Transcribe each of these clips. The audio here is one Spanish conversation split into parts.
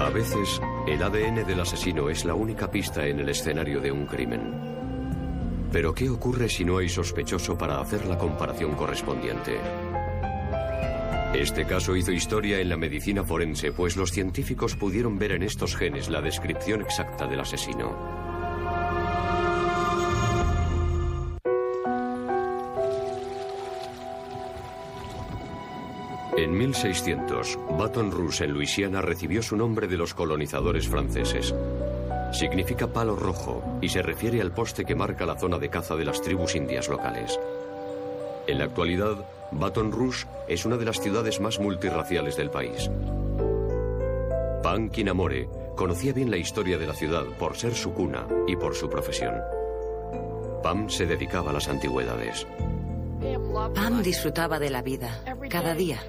A veces, el ADN del asesino es la única pista en el escenario de un crimen. Pero ¿qué ocurre si no hay sospechoso para hacer la comparación correspondiente? Este caso hizo historia en la medicina forense, pues los científicos pudieron ver en estos genes la descripción exacta del asesino. 1600, Baton Rouge, en Luisiana, recibió su nombre de los colonizadores franceses. Significa palo rojo y se refiere al poste que marca la zona de caza de las tribus indias locales. En la actualidad, Baton Rouge es una de las ciudades más multirraciales del país. Pam Kinamore conocía bien la historia de la ciudad por ser su cuna y por su profesión. Pam se dedicaba a las antigüedades. Pam disfrutaba de la vida, cada día.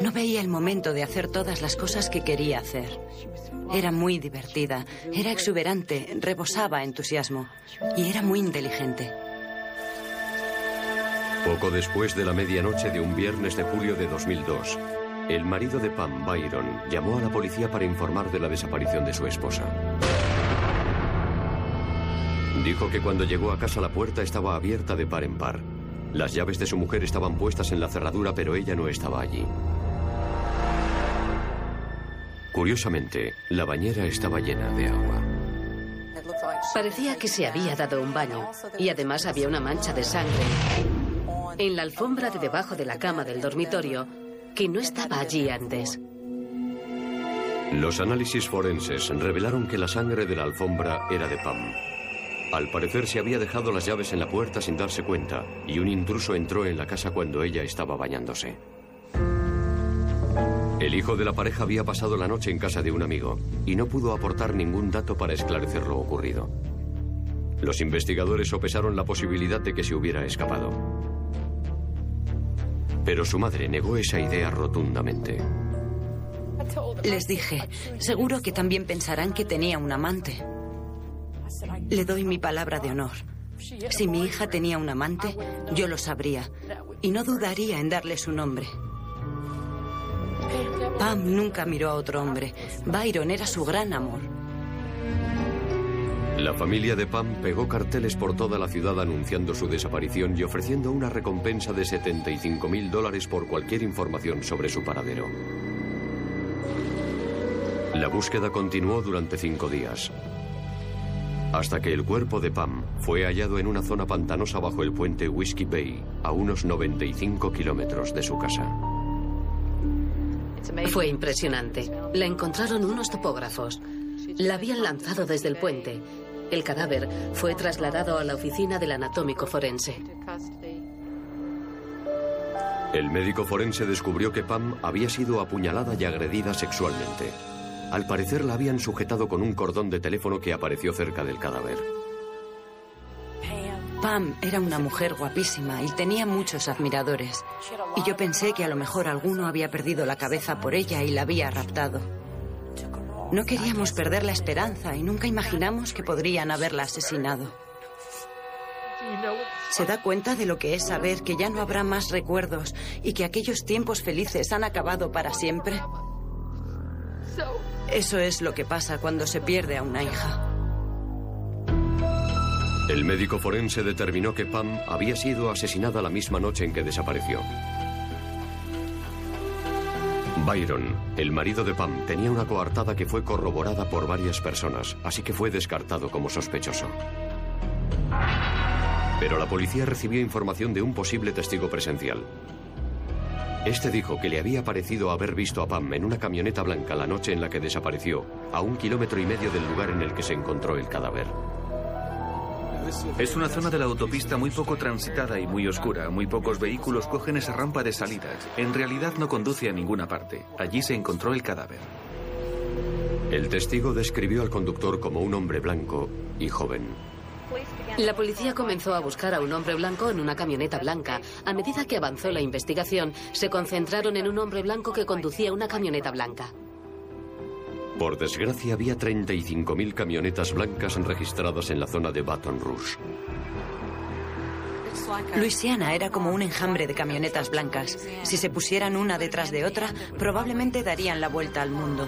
No veía el momento de hacer todas las cosas que quería hacer. Era muy divertida, era exuberante, rebosaba entusiasmo y era muy inteligente. Poco después de la medianoche de un viernes de julio de 2002, el marido de Pam, Byron, llamó a la policía para informar de la desaparición de su esposa. Dijo que cuando llegó a casa la puerta estaba abierta de par en par. Las llaves de su mujer estaban puestas en la cerradura, pero ella no estaba allí. Curiosamente, la bañera estaba llena de agua. Parecía que se había dado un baño y además había una mancha de sangre en la alfombra de debajo de la cama del dormitorio que no estaba allí antes. Los análisis forenses revelaron que la sangre de la alfombra era de Pam. Al parecer se había dejado las llaves en la puerta sin darse cuenta y un intruso entró en la casa cuando ella estaba bañándose. El hijo de la pareja había pasado la noche en casa de un amigo y no pudo aportar ningún dato para esclarecer lo ocurrido. Los investigadores sopesaron la posibilidad de que se hubiera escapado. Pero su madre negó esa idea rotundamente. Les dije, seguro que también pensarán que tenía un amante. Le doy mi palabra de honor. Si mi hija tenía un amante, yo lo sabría y no dudaría en darle su nombre. Pam nunca miró a otro hombre. Byron era su gran amor. La familia de Pam pegó carteles por toda la ciudad anunciando su desaparición y ofreciendo una recompensa de 75 mil dólares por cualquier información sobre su paradero. La búsqueda continuó durante cinco días, hasta que el cuerpo de Pam fue hallado en una zona pantanosa bajo el puente Whiskey Bay, a unos 95 kilómetros de su casa. Fue impresionante. La encontraron unos topógrafos. La habían lanzado desde el puente el cadáver fue trasladado a la oficina del anatómico forense. El médico forense descubrió que Pam había sido apuñalada y agredida sexualmente. Al parecer la habían sujetado con un cordón de teléfono que apareció cerca del cadáver. Pam era una mujer guapísima y tenía muchos admiradores. Y yo pensé que a lo mejor alguno había perdido la cabeza por ella y la había raptado. No queríamos perder la esperanza y nunca imaginamos que podrían haberla asesinado. ¿Se da cuenta de lo que es saber que ya no habrá más recuerdos y que aquellos tiempos felices han acabado para siempre? Eso es lo que pasa cuando se pierde a una hija. El médico forense determinó que Pam había sido asesinada la misma noche en que desapareció. Byron, el marido de Pam, tenía una coartada que fue corroborada por varias personas, así que fue descartado como sospechoso. Pero la policía recibió información de un posible testigo presencial. Este dijo que le había parecido haber visto a Pam en una camioneta blanca la noche en la que desapareció, a un kilómetro y medio del lugar en el que se encontró el cadáver. Es una zona de la autopista muy poco transitada y muy oscura. Muy pocos vehículos cogen esa rampa de salida. En realidad no conduce a ninguna parte. Allí se encontró el cadáver. El testigo describió al conductor como un hombre blanco y joven. La policía comenzó a buscar a un hombre blanco en una camioneta blanca. A medida que avanzó la investigación, se concentraron en un hombre blanco que conducía una camioneta blanca. Por desgracia, había 35.000 camionetas blancas registradas en la zona de Baton Rouge. Luisiana era como un enjambre de camionetas blancas. Si se pusieran una detrás de otra, probablemente darían la vuelta al mundo.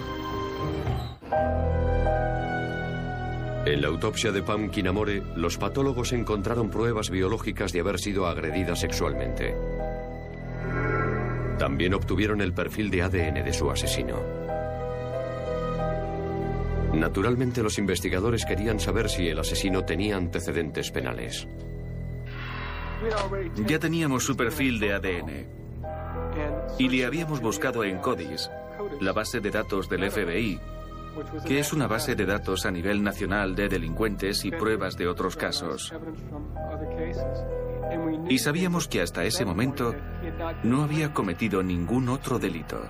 En la autopsia de Pam Kinamore, los patólogos encontraron pruebas biológicas de haber sido agredida sexualmente. También obtuvieron el perfil de ADN de su asesino. Naturalmente los investigadores querían saber si el asesino tenía antecedentes penales. Ya teníamos su perfil de ADN y le habíamos buscado en CODIS, la base de datos del FBI, que es una base de datos a nivel nacional de delincuentes y pruebas de otros casos. Y sabíamos que hasta ese momento no había cometido ningún otro delito.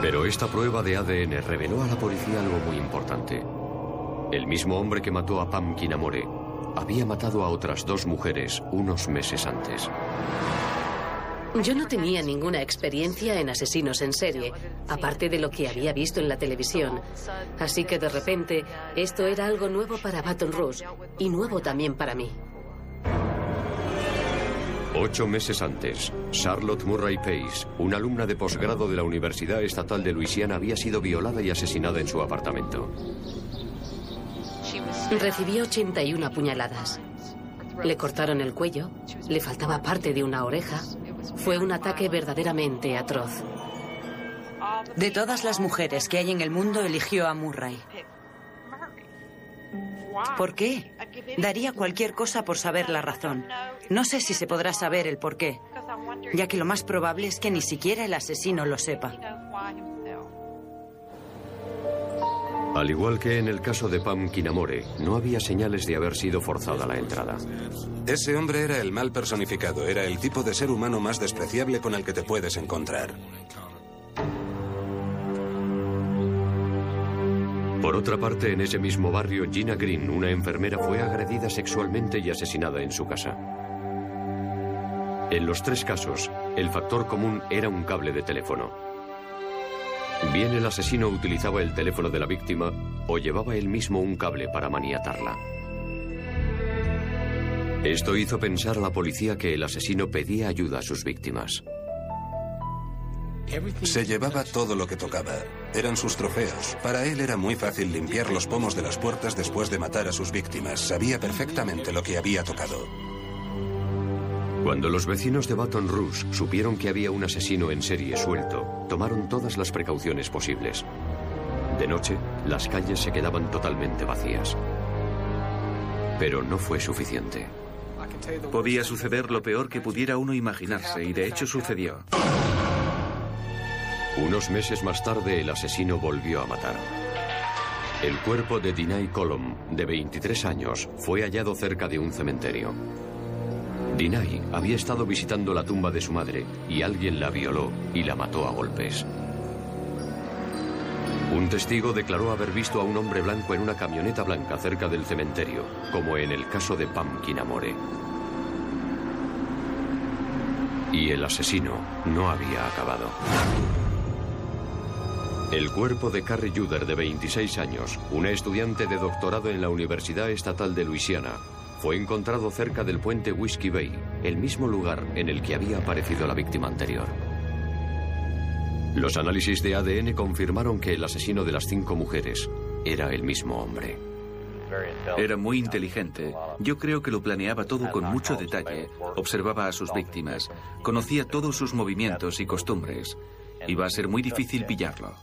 Pero esta prueba de ADN reveló a la policía algo muy importante. El mismo hombre que mató a Pam Kinamore había matado a otras dos mujeres unos meses antes. Yo no tenía ninguna experiencia en asesinos en serie, aparte de lo que había visto en la televisión. Así que de repente esto era algo nuevo para Baton Rouge y nuevo también para mí. Ocho meses antes, Charlotte Murray Pace, una alumna de posgrado de la Universidad Estatal de Luisiana, había sido violada y asesinada en su apartamento. Recibió 81 puñaladas. Le cortaron el cuello, le faltaba parte de una oreja. Fue un ataque verdaderamente atroz. De todas las mujeres que hay en el mundo, eligió a Murray. ¿Por qué? Daría cualquier cosa por saber la razón. No sé si se podrá saber el por qué, ya que lo más probable es que ni siquiera el asesino lo sepa. Al igual que en el caso de Pam Kinamore, no había señales de haber sido forzada la entrada. Ese hombre era el mal personificado, era el tipo de ser humano más despreciable con el que te puedes encontrar. Por otra parte, en ese mismo barrio, Gina Green, una enfermera, fue agredida sexualmente y asesinada en su casa. En los tres casos, el factor común era un cable de teléfono. Bien el asesino utilizaba el teléfono de la víctima o llevaba él mismo un cable para maniatarla. Esto hizo pensar a la policía que el asesino pedía ayuda a sus víctimas. Se llevaba todo lo que tocaba. Eran sus trofeos. Para él era muy fácil limpiar los pomos de las puertas después de matar a sus víctimas. Sabía perfectamente lo que había tocado. Cuando los vecinos de Baton Rouge supieron que había un asesino en serie suelto, tomaron todas las precauciones posibles. De noche, las calles se quedaban totalmente vacías. Pero no fue suficiente. Podía suceder lo peor que pudiera uno imaginarse, y de hecho sucedió. Unos meses más tarde, el asesino volvió a matar. El cuerpo de Dinay Colom, de 23 años, fue hallado cerca de un cementerio. Dinay había estado visitando la tumba de su madre y alguien la violó y la mató a golpes. Un testigo declaró haber visto a un hombre blanco en una camioneta blanca cerca del cementerio, como en el caso de Pam Kinamore. Y el asesino no había acabado. El cuerpo de Carrie Juder, de 26 años, una estudiante de doctorado en la Universidad Estatal de Luisiana, fue encontrado cerca del puente Whiskey Bay, el mismo lugar en el que había aparecido la víctima anterior. Los análisis de ADN confirmaron que el asesino de las cinco mujeres era el mismo hombre. Era muy inteligente. Yo creo que lo planeaba todo con mucho detalle. Observaba a sus víctimas. Conocía todos sus movimientos y costumbres. Iba a ser muy difícil pillarlo.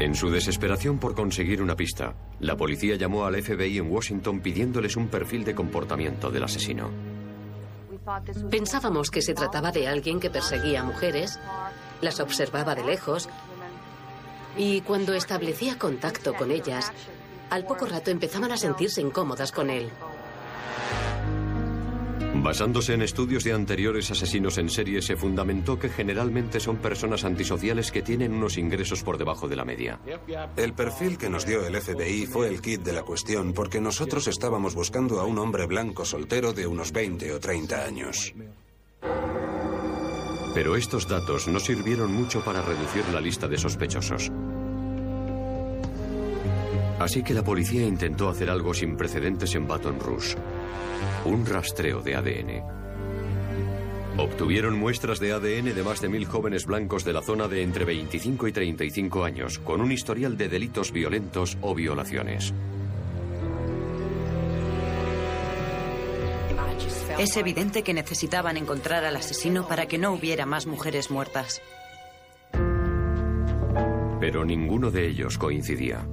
En su desesperación por conseguir una pista, la policía llamó al FBI en Washington pidiéndoles un perfil de comportamiento del asesino. Pensábamos que se trataba de alguien que perseguía a mujeres, las observaba de lejos y cuando establecía contacto con ellas, al poco rato empezaban a sentirse incómodas con él. Basándose en estudios de anteriores asesinos en serie, se fundamentó que generalmente son personas antisociales que tienen unos ingresos por debajo de la media. El perfil que nos dio el FBI fue el kit de la cuestión porque nosotros estábamos buscando a un hombre blanco soltero de unos 20 o 30 años. Pero estos datos no sirvieron mucho para reducir la lista de sospechosos. Así que la policía intentó hacer algo sin precedentes en Baton Rouge. Un rastreo de ADN. Obtuvieron muestras de ADN de más de mil jóvenes blancos de la zona de entre 25 y 35 años, con un historial de delitos violentos o violaciones. Es evidente que necesitaban encontrar al asesino para que no hubiera más mujeres muertas. Pero ninguno de ellos coincidía.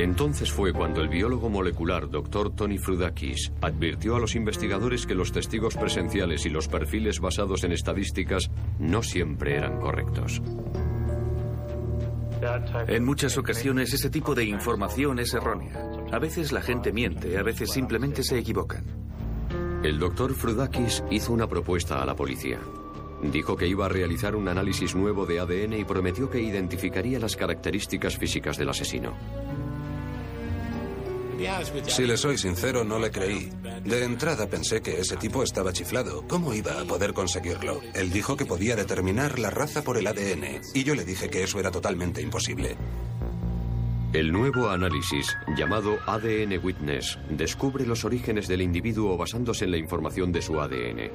Entonces fue cuando el biólogo molecular Dr. Tony Frudakis advirtió a los investigadores que los testigos presenciales y los perfiles basados en estadísticas no siempre eran correctos. En muchas ocasiones ese tipo de información es errónea. A veces la gente miente, a veces simplemente se equivocan. El doctor Frudakis hizo una propuesta a la policía. Dijo que iba a realizar un análisis nuevo de ADN y prometió que identificaría las características físicas del asesino. Si le soy sincero, no le creí. De entrada pensé que ese tipo estaba chiflado. ¿Cómo iba a poder conseguirlo? Él dijo que podía determinar la raza por el ADN, y yo le dije que eso era totalmente imposible. El nuevo análisis, llamado ADN Witness, descubre los orígenes del individuo basándose en la información de su ADN.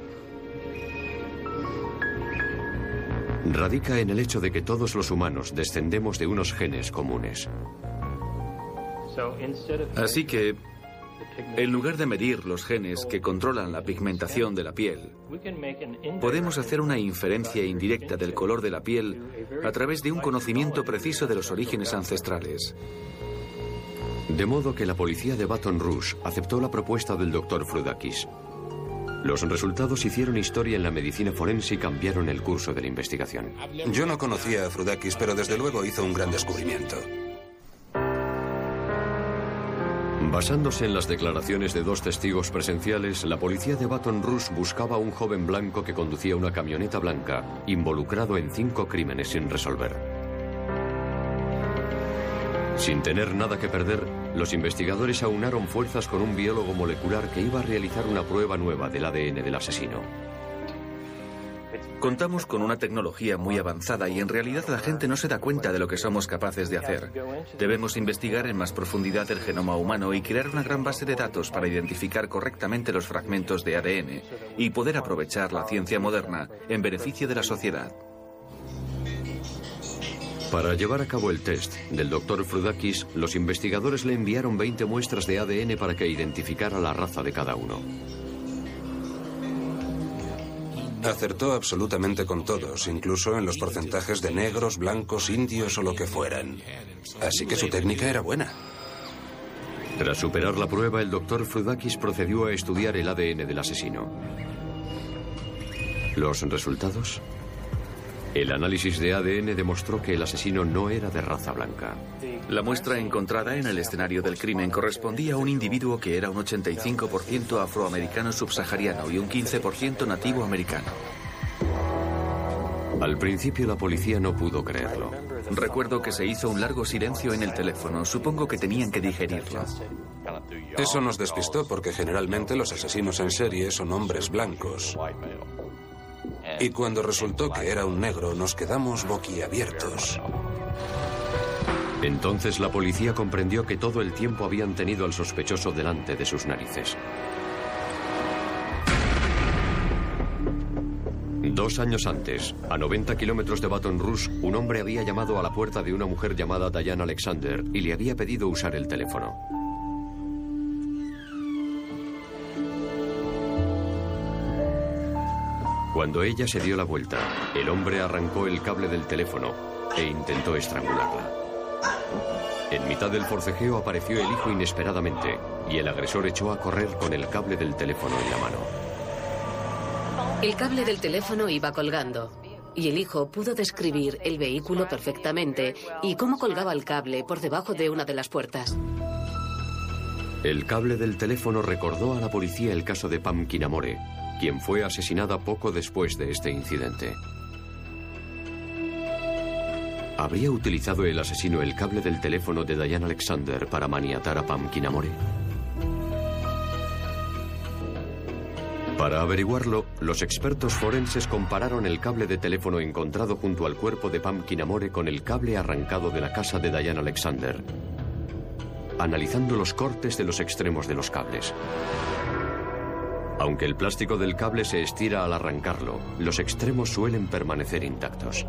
Radica en el hecho de que todos los humanos descendemos de unos genes comunes. Así que, en lugar de medir los genes que controlan la pigmentación de la piel, podemos hacer una inferencia indirecta del color de la piel a través de un conocimiento preciso de los orígenes ancestrales. De modo que la policía de Baton Rouge aceptó la propuesta del doctor Frudakis. Los resultados hicieron historia en la medicina forense y cambiaron el curso de la investigación. Yo no conocía a Frudakis, pero desde luego hizo un gran descubrimiento. Basándose en las declaraciones de dos testigos presenciales, la policía de Baton Rouge buscaba a un joven blanco que conducía una camioneta blanca, involucrado en cinco crímenes sin resolver. Sin tener nada que perder, los investigadores aunaron fuerzas con un biólogo molecular que iba a realizar una prueba nueva del ADN del asesino. Contamos con una tecnología muy avanzada y en realidad la gente no se da cuenta de lo que somos capaces de hacer. Debemos investigar en más profundidad el genoma humano y crear una gran base de datos para identificar correctamente los fragmentos de ADN y poder aprovechar la ciencia moderna en beneficio de la sociedad. Para llevar a cabo el test del Dr. Frudakis, los investigadores le enviaron 20 muestras de ADN para que identificara la raza de cada uno. Acertó absolutamente con todos, incluso en los porcentajes de negros, blancos, indios o lo que fueran. Así que su técnica era buena. Tras superar la prueba, el doctor Frudakis procedió a estudiar el ADN del asesino. ¿Los resultados? El análisis de ADN demostró que el asesino no era de raza blanca. La muestra encontrada en el escenario del crimen correspondía a un individuo que era un 85% afroamericano subsahariano y un 15% nativo americano. Al principio la policía no pudo creerlo. Recuerdo que se hizo un largo silencio en el teléfono. Supongo que tenían que digerirlo. Eso nos despistó porque generalmente los asesinos en serie son hombres blancos. Y cuando resultó que era un negro, nos quedamos boquiabiertos. Entonces la policía comprendió que todo el tiempo habían tenido al sospechoso delante de sus narices. Dos años antes, a 90 kilómetros de Baton Rouge, un hombre había llamado a la puerta de una mujer llamada Diane Alexander y le había pedido usar el teléfono. Cuando ella se dio la vuelta, el hombre arrancó el cable del teléfono e intentó estrangularla. En mitad del forcejeo apareció el hijo inesperadamente y el agresor echó a correr con el cable del teléfono en la mano. El cable del teléfono iba colgando y el hijo pudo describir el vehículo perfectamente y cómo colgaba el cable por debajo de una de las puertas. El cable del teléfono recordó a la policía el caso de Pam Kinamore, quien fue asesinada poco después de este incidente. ¿Habría utilizado el asesino el cable del teléfono de Diane Alexander para maniatar a Pam Kinamore? Para averiguarlo, los expertos forenses compararon el cable de teléfono encontrado junto al cuerpo de Pumpkin Amore con el cable arrancado de la casa de Diane Alexander, analizando los cortes de los extremos de los cables. Aunque el plástico del cable se estira al arrancarlo, los extremos suelen permanecer intactos.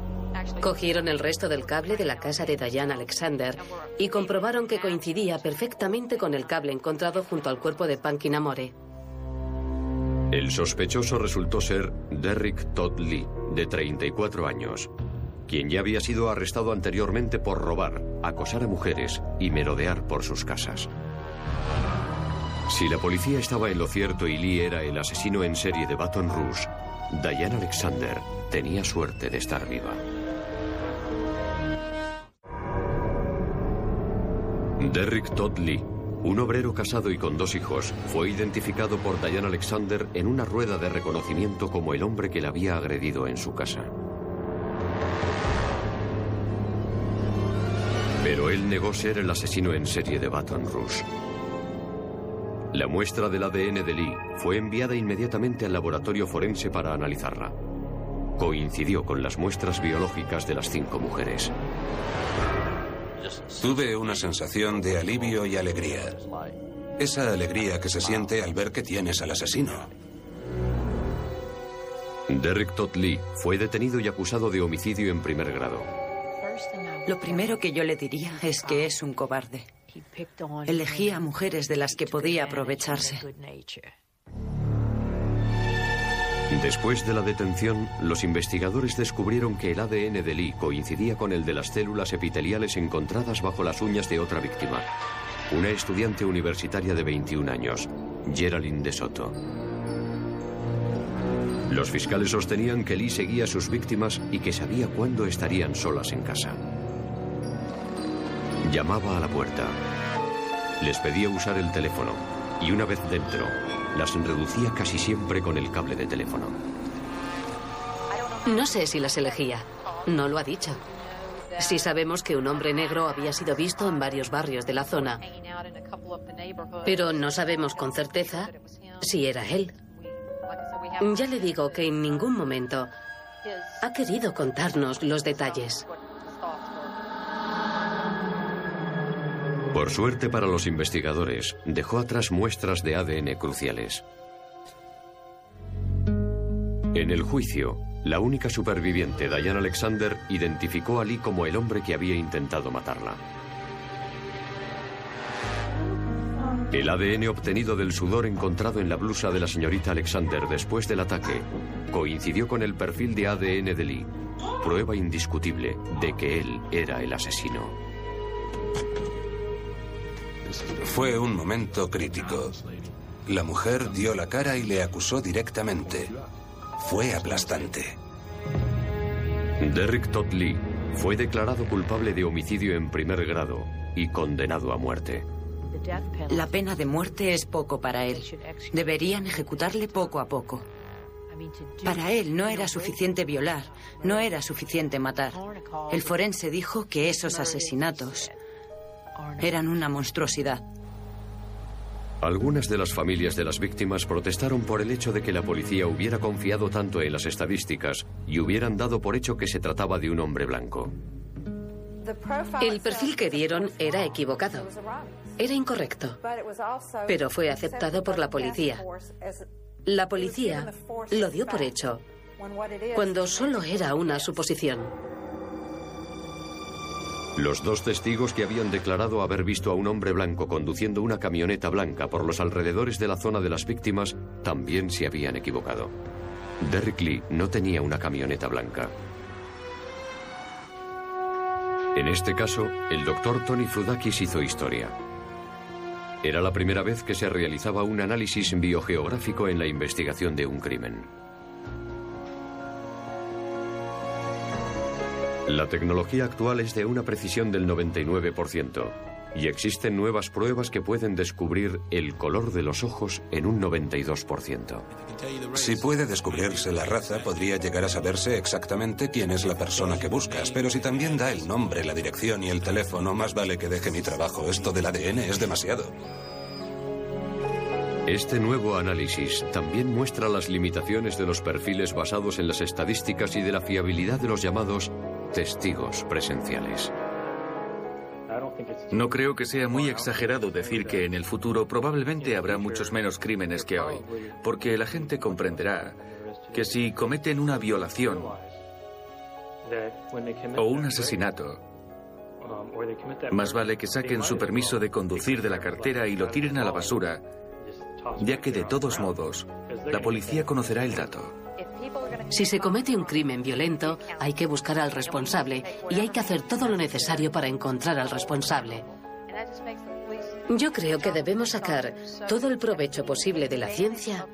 Cogieron el resto del cable de la casa de Diane Alexander y comprobaron que coincidía perfectamente con el cable encontrado junto al cuerpo de Pumpkin Amore. El sospechoso resultó ser Derrick Todd Lee, de 34 años, quien ya había sido arrestado anteriormente por robar, acosar a mujeres y merodear por sus casas. Si la policía estaba en lo cierto y Lee era el asesino en serie de Baton Rouge, Diane Alexander tenía suerte de estar viva. Derrick Todd Lee un obrero casado y con dos hijos fue identificado por Diane Alexander en una rueda de reconocimiento como el hombre que la había agredido en su casa. Pero él negó ser el asesino en serie de Baton Rouge. La muestra del ADN de Lee fue enviada inmediatamente al laboratorio forense para analizarla. Coincidió con las muestras biológicas de las cinco mujeres. Tuve una sensación de alivio y alegría. Esa alegría que se siente al ver que tienes al asesino. Derrick Todd Lee fue detenido y acusado de homicidio en primer grado. Lo primero que yo le diría es que es un cobarde. Elegía mujeres de las que podía aprovecharse. Después de la detención, los investigadores descubrieron que el ADN de Lee coincidía con el de las células epiteliales encontradas bajo las uñas de otra víctima, una estudiante universitaria de 21 años, Geraldine de Soto. Los fiscales sostenían que Lee seguía a sus víctimas y que sabía cuándo estarían solas en casa. Llamaba a la puerta. Les pedía usar el teléfono y una vez dentro, las reducía casi siempre con el cable de teléfono. No sé si las elegía. No lo ha dicho. Sí sabemos que un hombre negro había sido visto en varios barrios de la zona, pero no sabemos con certeza si era él. Ya le digo que en ningún momento ha querido contarnos los detalles. Por suerte para los investigadores, dejó atrás muestras de ADN cruciales. En el juicio, la única superviviente, Diane Alexander, identificó a Lee como el hombre que había intentado matarla. El ADN obtenido del sudor encontrado en la blusa de la señorita Alexander después del ataque coincidió con el perfil de ADN de Lee, prueba indiscutible de que él era el asesino. Fue un momento crítico. La mujer dio la cara y le acusó directamente. Fue aplastante. Derrick Todd Lee fue declarado culpable de homicidio en primer grado y condenado a muerte. La pena de muerte es poco para él. Deberían ejecutarle poco a poco. Para él no era suficiente violar, no era suficiente matar. El forense dijo que esos asesinatos eran una monstruosidad. Algunas de las familias de las víctimas protestaron por el hecho de que la policía hubiera confiado tanto en las estadísticas y hubieran dado por hecho que se trataba de un hombre blanco. El perfil que dieron era equivocado. Era incorrecto. Pero fue aceptado por la policía. La policía lo dio por hecho, cuando solo era una suposición. Los dos testigos que habían declarado haber visto a un hombre blanco conduciendo una camioneta blanca por los alrededores de la zona de las víctimas también se habían equivocado. Derrick Lee no tenía una camioneta blanca. En este caso, el doctor Tony Frudakis hizo historia. Era la primera vez que se realizaba un análisis biogeográfico en la investigación de un crimen. La tecnología actual es de una precisión del 99% y existen nuevas pruebas que pueden descubrir el color de los ojos en un 92%. Si puede descubrirse la raza, podría llegar a saberse exactamente quién es la persona que buscas, pero si también da el nombre, la dirección y el teléfono, más vale que deje mi trabajo. Esto del ADN es demasiado. Este nuevo análisis también muestra las limitaciones de los perfiles basados en las estadísticas y de la fiabilidad de los llamados testigos presenciales. No creo que sea muy exagerado decir que en el futuro probablemente habrá muchos menos crímenes que hoy, porque la gente comprenderá que si cometen una violación o un asesinato, más vale que saquen su permiso de conducir de la cartera y lo tiren a la basura, ya que de todos modos, la policía conocerá el dato. Si se comete un crimen violento, hay que buscar al responsable y hay que hacer todo lo necesario para encontrar al responsable. Yo creo que debemos sacar todo el provecho posible de la ciencia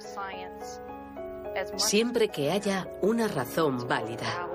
siempre que haya una razón válida.